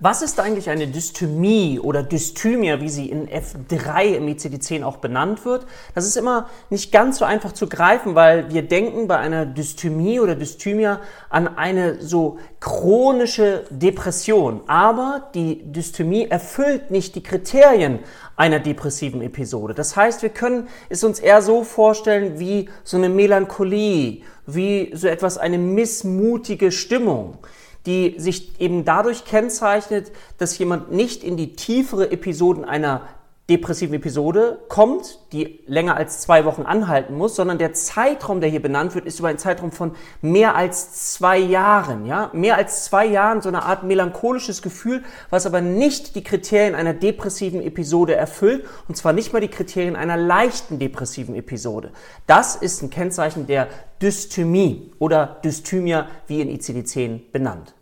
Was ist eigentlich eine Dysthymie oder Dysthymia, wie sie in F3 im ICD-10 auch benannt wird? Das ist immer nicht ganz so einfach zu greifen, weil wir denken bei einer Dysthymie oder Dysthymia an eine so chronische Depression. Aber die Dysthymie erfüllt nicht die Kriterien einer depressiven Episode. Das heißt, wir können es uns eher so vorstellen wie so eine Melancholie, wie so etwas, eine missmutige Stimmung die sich eben dadurch kennzeichnet, dass jemand nicht in die tiefere Episoden einer depressiven Episode kommt, die länger als zwei Wochen anhalten muss, sondern der Zeitraum, der hier benannt wird, ist über einen Zeitraum von mehr als zwei Jahren. Ja? Mehr als zwei Jahren so eine Art melancholisches Gefühl, was aber nicht die Kriterien einer depressiven Episode erfüllt, und zwar nicht mal die Kriterien einer leichten depressiven Episode. Das ist ein Kennzeichen der Dysthymie oder Dysthymia, wie in ICD-10 benannt.